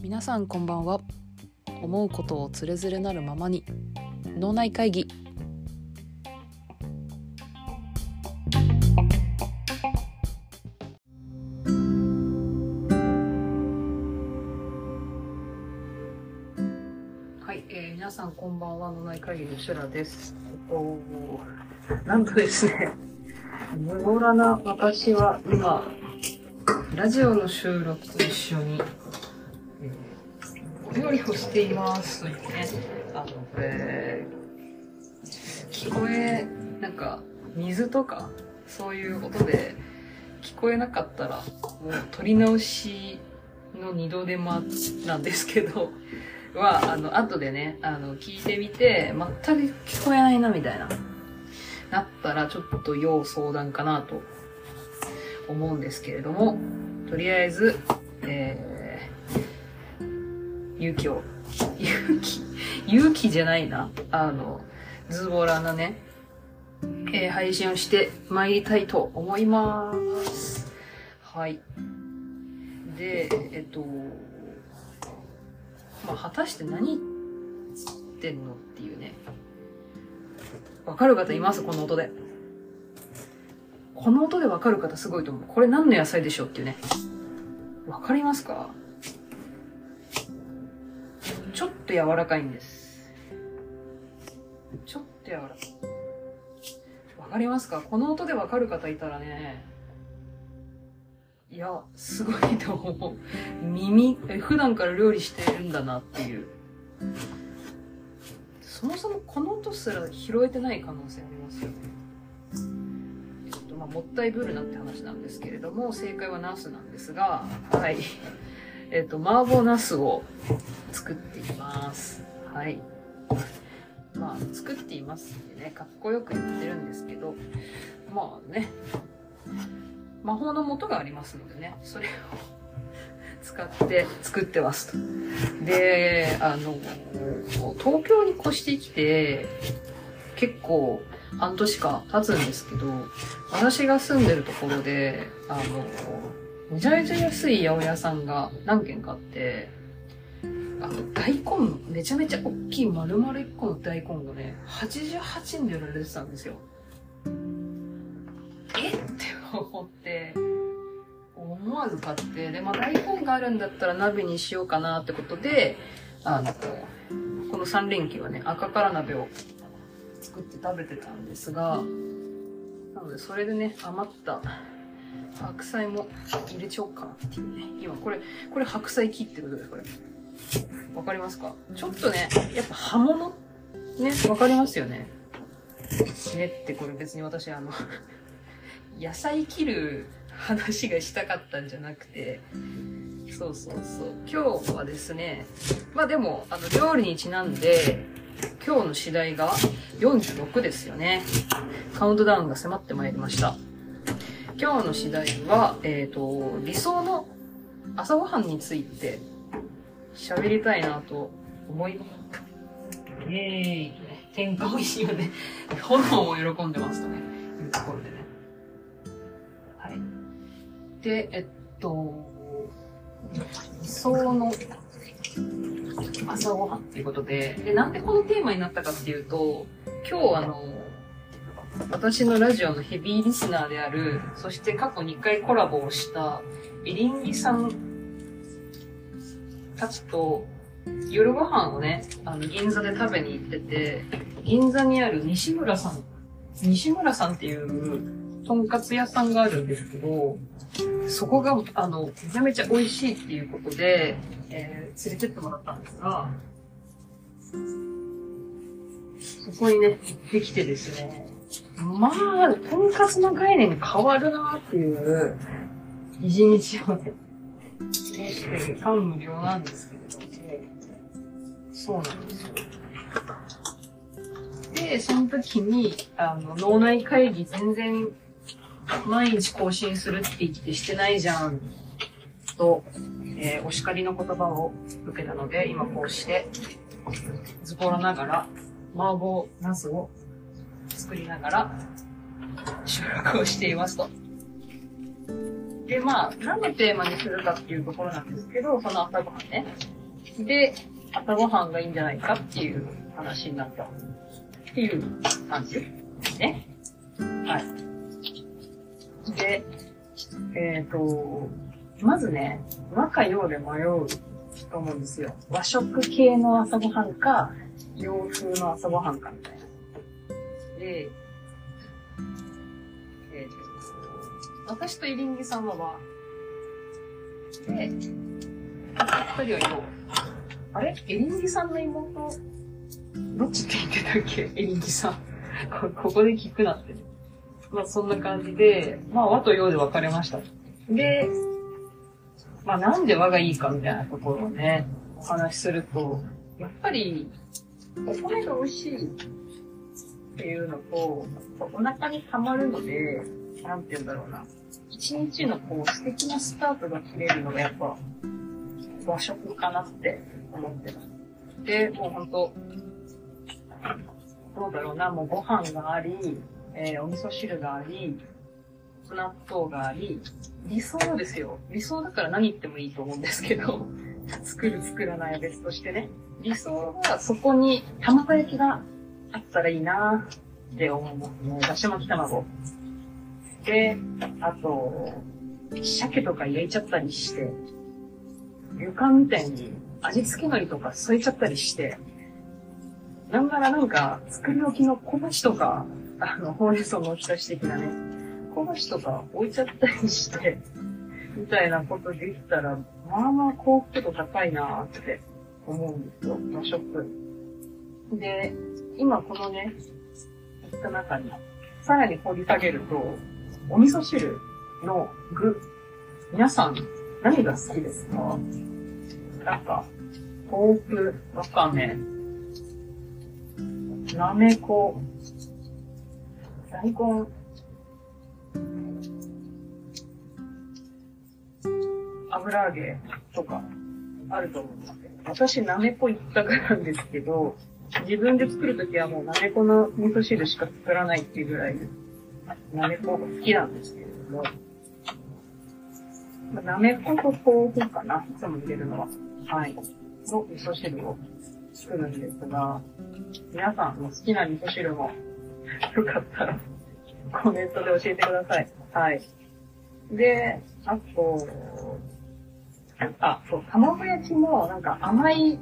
皆さんこんばんは。思うことをつれづれなるままに脳内会議。はい、えー、皆さんこんばんは。脳内会議のシュラです。えっとなんとですね無謀らな私は今ラジオの収録と一緒に、お料理をしていますというねあのこれ聞こえなんか水とかそういう音で聞こえなかったらもう撮り直しの二度手間なんですけどはあの後でねあの聞いてみて全く聞こえないなみたいな。なったらちょっと要相談かなと思うんですけれどもとりあえず、えー、勇気を 勇気勇気じゃないな。あのズボラなね、えー、配信をして参りたいと思います。はい。でえっとまあ果たして何言ってんのっていうね。わかる方います？この音で。この音でわかる方すごいと思う。これ何の野菜でしょうっていうね。わかりますか？ちょっと柔らかいんです。ちょっと柔らかい。わかりますか？この音でわかる方いたらね、いや、すごいと思う。耳、え普段から料理してるんだなっていう。そもそもこの音すら拾えてない可能性ありますよね。ちょっとまあもったいぶるなって話なんですけれども、正解はナスなんですが、はい。えっ、と、麻婆ナスを作っています。はい。まあ、作っていますってね、かっこよく言ってるんですけど、まあね、魔法の元がありますのでね、それを使って作ってますと。で、あの、東京に越してきて、結構半年か経つんですけど、私が住んでるところで、あの、めちゃめちゃ安い八百屋さんが何軒かあって、あの、大根の、めちゃめちゃ大きい丸々1個の大根がね、88円で売られてたんですよ。えって思って、思わず買って、で、まあ大根があるんだったら鍋にしようかなってことで、あの、この3連休はね、赤から鍋を作って食べてたんですが、なのでそれでね、余った白菜も入れちゃおうかなっていうね。今これ、これ白菜切ってことです、これ。わかりますか？ちょっとね、やっぱ葉物？ね、わかりますよね。ねってこれ別に私あの、野菜切る話がしたかったんじゃなくて、そうそうそう。今日はですね、まあでも、あの、料理にちなんで、今日の次第が46ですよね。カウントダウンが迫ってまいりました。今日の次第は、えっ、と、理想の朝ごはんについて喋りたいなと思います。イェーイ。天下美味しいよね。炎を喜んでますとね、いうところでね。で、えっと、理想の朝ごはんっていうことで、で、なんでこのテーマになったかっていうと、今日あの、私のラジオのヘビーリスナーである、そして過去2回コラボをしたエリンギさんたちと夜ご飯をね、あの、銀座で食べに行ってて、銀座にある西村さん、西村さんっていうとんかつ屋さんがあるんですけど、そこが、あの、めちゃめちゃ美味しいっていうことで、えー連れてってもらったんですが、そこにね、行ってきてですね、まあ、とんかつの概念変わるなっていう、一日をね、してる感無量なんですけれども、そうなんですよ。で、その時に、あの、脳内会議全然、毎日更新するって言ってしてないじゃん、と、えーお叱りの言葉を受けたので、今こうして、ズボラながら、麻婆茄子を作りながら、収録をしていますと。で、まあ、何のテーマにするかっていうところなんですけど、その朝ごはんね。で、朝ごはんがいいんじゃないかっていう話になった。っていう感じですね。はい。で、えっ、と、まずね、和か洋で迷うと思うんですよ。和食系の朝ごはんか、洋風の朝ごはんかみたいな。で、えー、と私とイリンギさんは和。で、二人は洋。あれ？エリンギさんの妹、どっちって言ってたっけ？エリンギさん。ここで聞くなって。まあそんな感じで、まあ和と洋で分かれました。で、まあなんで和がいいかみたいなところをね、お話しすると、やっぱり、お米が美味しいっていうのと、お腹に溜まるので、なんて言うんだろうな。一日のこう素敵なスタートが切れるのがやっぱ和食かなって思ってます。で、もうほんと、どうだろうな、もうご飯があり、えー、お味噌汁があり、納豆があり、理想ですよ。理想だから何言ってもいいと思うんですけど、作る作らないは別としてね。理想はそこに卵焼きがあったらいいなって思いますね。だし巻き卵。で、あと、鮭とか焼いちゃったりして、旅館みたいに味付け海苔とか添えちゃったりして、なんならなんか作り置きの小鉢とか、あの、ほうれん草のおひたし的なね、小鉢とか置いちゃったりして、みたいなことできたら、まあまあ幸福度高いなーって思うんですよ、和食。で、今このね、言った中に、さらに掘り下げると、お味噌汁の具、皆さん何が好きですか？なんか、豆腐、わかめ、なめこ、大根、油揚げとかあると思うんですけど、私なめこ一択なんですけど、自分で作るときはもうなめこの味噌汁しか作らないっていうぐらい、なめこが好きなんですけれども、なめこと豆腐かな、いつも入れるのは。はい。の味噌汁を作るんですが、皆さんの好きな味噌汁もよかったらコメントで教えてください。はい。で、あと、あ、そう、卵焼きもなんか甘い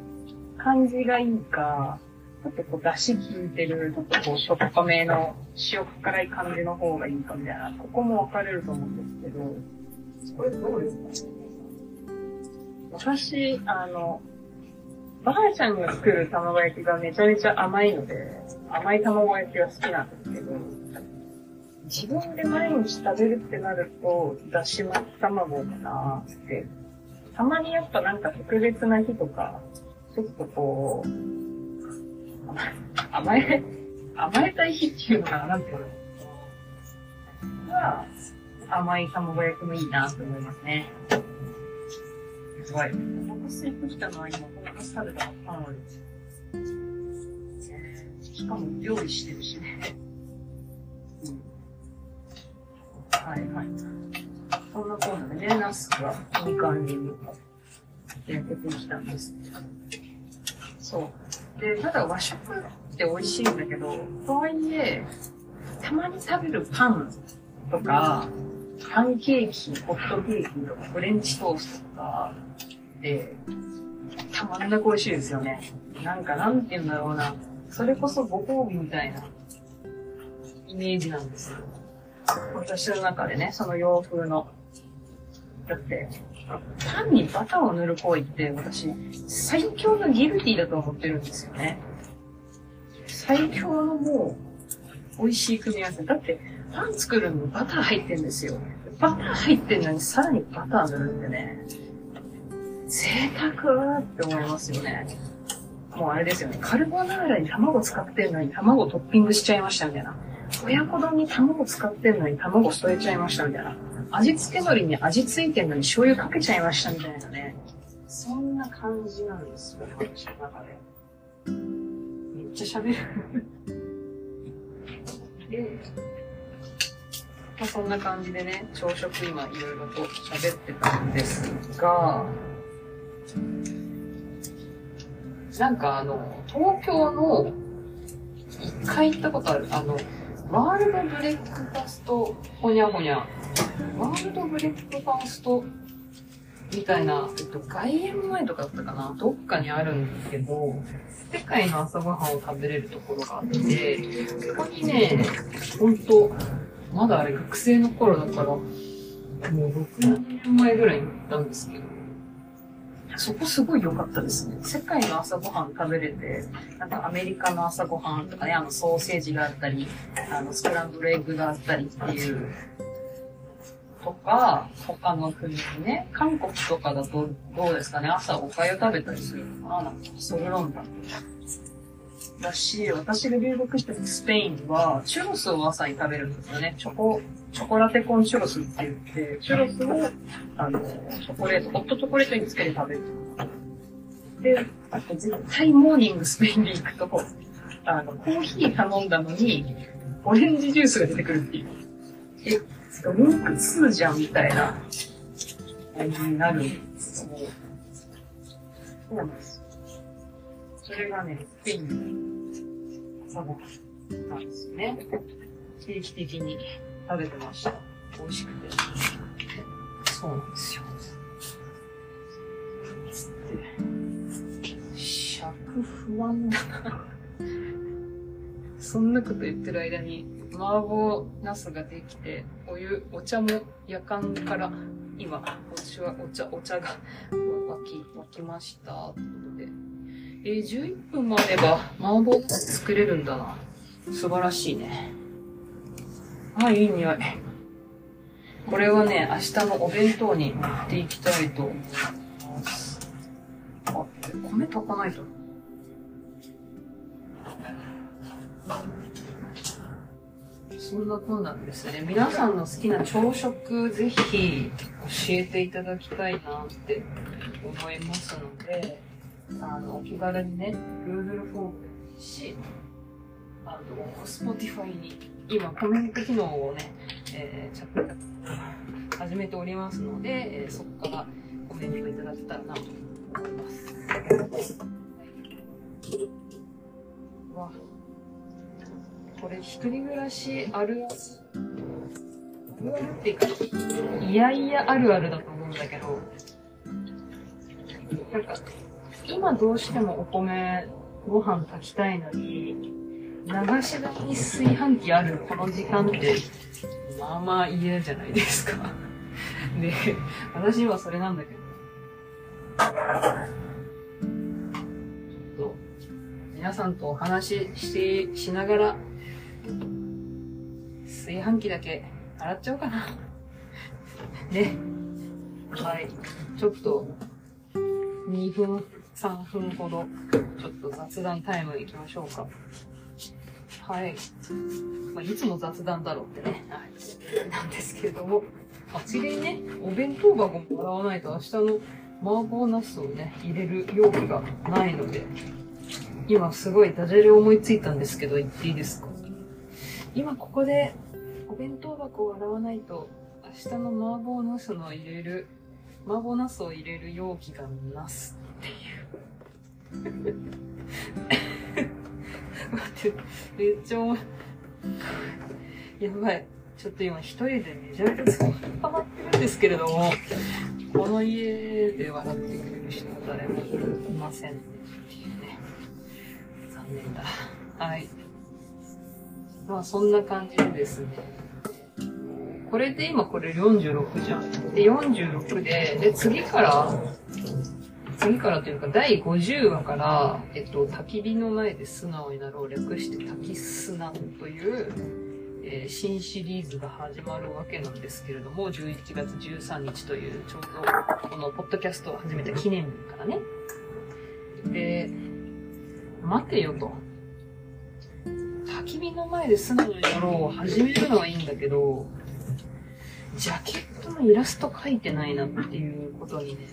感じがいいか、ちょっとこう出汁効いてる、ちょっとこうしょっぱめの塩辛い感じの方がいいかみたいな、ここも分かれると思うんですけど、これどうですか？私、あの、ばあちゃんが作る卵焼きがめちゃめちゃ甘いので、甘い卵焼きが好きなんですけど、自分で毎日食べるってなると、だし巻き卵かなって。たまにやっぱなんか特別な日とか、ちょっとこう、甘え、甘えたい日っていうのかな、なんていうの？が、甘い卵焼きもいいなと思いますね。すごい。お腹空いてきたのは今、お腹食べたパンを。しかも料理してるしね。うん、はいはい。そんなコーナーでね、ナスがいい感じに焼けてきたんです。そう。で、ただ和食って美味しいんだけど、とはいえ、たまに食べるパンとか、パンケーキ、ホットケーキとか、フレンチトーストとか、で、たまんなく美味しいですよね。なんか、なんて言うんだろうな。それこそご褒美みたいなイメージなんですよ。私の中でね、その洋風の。だって、パンにバターを塗る行為って私、最強のギルティだと思ってるんですよね。最強のもう、美味しい組み合わせ。だって、パン作るのにバター入ってんですよ。バター入ってんのにさらにバター塗るんでね。贅沢って思いますよね。もうあれですよね。カルボナーラに卵使ってんのに卵トッピングしちゃいましたみたいな。親子丼に卵使ってんのに卵添えちゃいましたみたいな。味付け海苔に味付いてんのに醤油かけちゃいましたみたいなね。そんな感じなんですよ、私の中で。めっちゃ喋るで、あ、そんな感じでね、朝食今いろいろと喋ってたんですが、なんかあの、東京の、一回行ったことある、あの、ワールドブレックファスト、ほにゃほにゃ。ワールドブレックファスト、みたいな、えっと、外苑前とかだったかな？どっかにあるんですけど、世界の朝ごはんを食べれるところがあって、そこにね、ほんと、まだあれ学生の頃だから、もう6年前ぐらいに行ったんですけど、そこすごい良かったですね。世界の朝ごはん食べれて、なんかアメリカの朝ごはんとかね、あのソーセージがあったり、あのスクランブルエッグがあったりっていう、とか、他の国にね、韓国とかだとどうですかね、朝お粥食べたりするのかな。なんか、ソルロンダンだし、私が留学してたスペインは、チュロスを朝に食べるんですよね。チョコ、チョコラテコンチュロスって言って、チュロスを、あの、チョコレート、ホットチョコレートにつけて食べる。で、あと絶対モーニングスペインに行くと、あの、コーヒー頼んだのに、オレンジジュースが出てくるっていう。え、ミルクツーじゃんみたいな感じになるんですよ。そうなんですよ。それがね、スペインの朝ごはんなんですね。定期的に食べてました。美味しくて。そうなんですよ。尺不安だな。そんなこと言ってる間に、麻婆茄子ができて、お湯、お茶も夜間から、今、お茶は、お茶、お茶が沸き、沸きました。ということで。えー、11分もあれば、麻婆作れるんだな。素晴らしいね。あ、いい匂い。これはね、明日のお弁当に持っていきたいと思います。あ、米炊かないと。そんなこんなんですね。皆さんの好きな朝食、ぜひ教えていただきたいなって思いますので、あの、お気軽にね、Google フォームし、あと、Spotify に、今コメント機能をね、えー、着々始めておりますので、えーそこからコメントいただけたらなと思います。わこれ一人暮らしあるある。あるあるっていうか、いやいやあるあるだと思うんだけど、なんか、今どうしてもお米、ご飯炊きたいのに、流し台に炊飯器あるこの時間って、まあまあ嫌じゃないですか。で、私はそれなんだけど、ちょっと、皆さんとお話しして、しながら、炊飯器だけ洗っちゃおうかな。ね。はい。ちょっと、2分、3分ほど、ちょっと雑談タイム行きましょうか。はい。まあ、いつも雑談だろうってね、はい。なんですけれども、あついでね、お弁当箱も洗わないと明日の麻婆茄子をね、入れる容器がないので、今すごいダジャレ思いついたんですけど、言っていいですか？今ここでお弁当箱を洗わないと明日の麻婆茄子の入れる麻婆茄子を入れる容器がなすっていう。待ってめっちゃ思い。やばい。ちょっと今一人でめちゃめちゃ使ハマってるんですけれどもこの家で笑ってくれる人は誰もいませんっていうね。残念だ。はい。まあそんな感じでですね。これで今これ46じゃん。で、46で、で、次から、次からというか第50話から、えっと、焚き火の前で素直になろう略して焚き素直という、えー新シリーズが始まるわけなんですけれども、11月13日というちょうどこのポッドキャストを始めた記念日からね。で、待てよと。焚き火の前で素直になろうを始めるのはいいんだけど、ジャケットのイラスト描いてないなっていうことにね、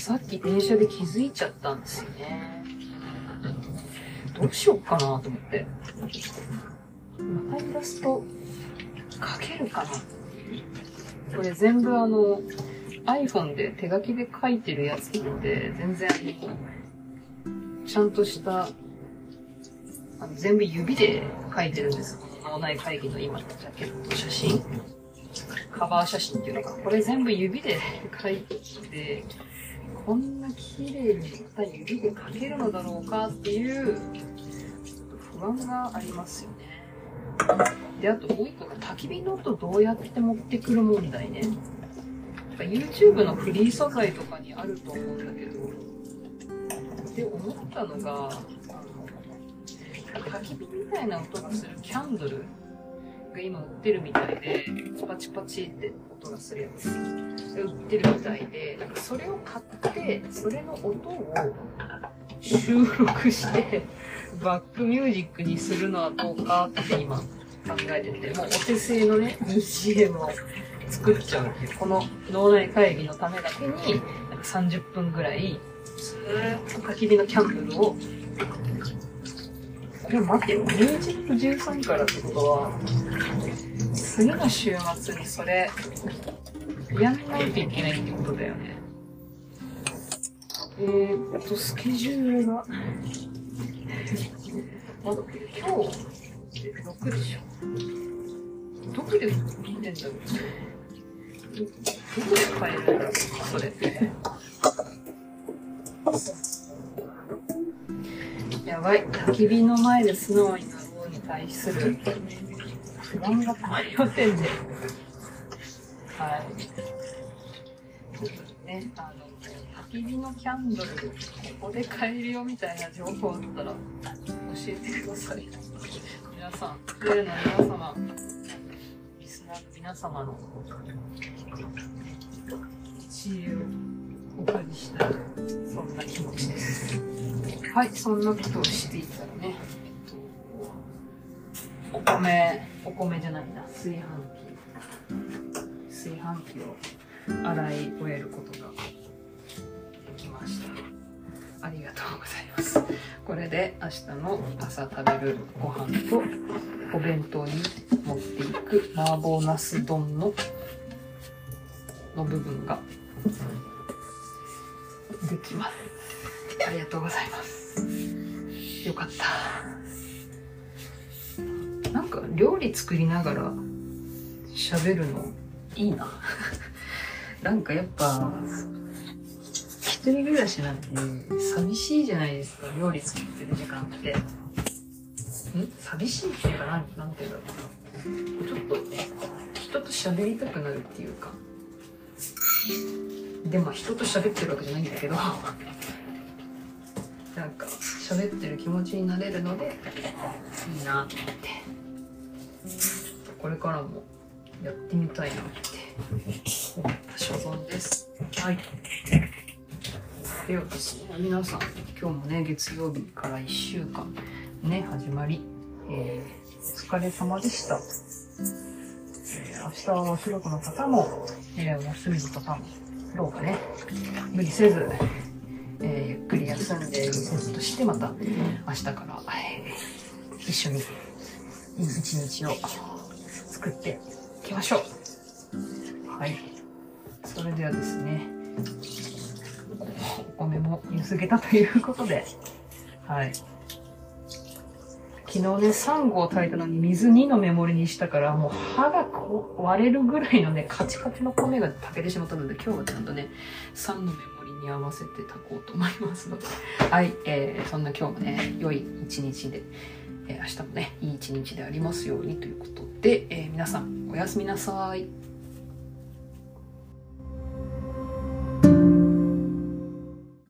さっき電車で気づいちゃったんですよね。どうしよっかなと思って。またイラスト書けるかなこれ全部あの、iPhone で手書きで書いてるやつなんで、全然、ちゃんとした、あの全部指で書いてるんです。脳内会議の今のジャケット写真。カバー写真っていうのが、これ全部指で書いて、こんな綺麗にまた指で書けるのだろうかっていう不安がありますよね。で、あともう一個が焚き火の音どうやって持ってくる問題ね。YouTube のフリー素材とかにあると思うんだけど、で、思ったのが、焚き火みたいな音がするキャンドルが今売ってるみたいで、パチパチって音がするやつ。売ってるみたいで、なんかそれを買って、それの音を収録して、バックミュージックにするのはどうかって今考えてて、もうお手製のね、BGM を作っちゃうっていう、この脳内会議のためだけに、なんか30分ぐらい、ずーっと焚き火のキャンドルを、でも待ってよ、11月13からってことは、次の週末にそれ、やんないといけないってことだよね。えーっと、スケジュールが、まだ今日、6でしょ。どこで見てんだろうどこで買えるんだろうそれって。やばい。焚き火の前で素直になろうに対する不安がたまりませんね。はい。ちょっとね、あの、焚き火のキャンドル、ここで買えるよみたいな情報あったら教えてください。皆さん、プレイの皆様、リスナーの皆様の知恵をお借りしたい、そんな気持ちです。はい、そんなことをしていたらね、えっと、お米、お米じゃないな、炊飯器。炊飯器を洗い終えることができました。ありがとうございます。これで明日の朝食べるご飯とお弁当に持っていく麻婆茄子丼のの部分ができます。ありがとうございます。よかった。なんか料理作りながら喋るのいいな。なんかやっぱ一人暮らしなんて寂しいじゃないですか、料理作ってる時間って。ん？寂しいっていうかなん、なんていうんだろうな。ちょっとね、人と喋りたくなるっていうか。でも人と喋ってるわけじゃないんだけど、なんか喋ってる気持ちになれるので、いいなって思って。これからもやってみたいなって思った所存です。はい。ではですね、皆さん、今日もね、月曜日から1週間ね、始まり、えー、お疲れ様でした。え明日はお仕事の方も、えーお休みの方も、どうかね、無理せず、えーゆっくり休んでリセットして、また明日から、えー一緒にいい一日を作っていきましょう。はい。それではですね、お米もゆすげたということで、はい。昨日ね、3合炊いたのに水2のメモリにしたから、もう歯がこう割れるぐらいのね、カチカチの米が炊けてしまったので、今日はちゃんとね、3のメモリに合わせて炊こうと思いますので、はい、えー、そんな今日もね、良い一日で、えー明日もね、いい一日でありますようにということで、えー皆さん、おやすみなさい。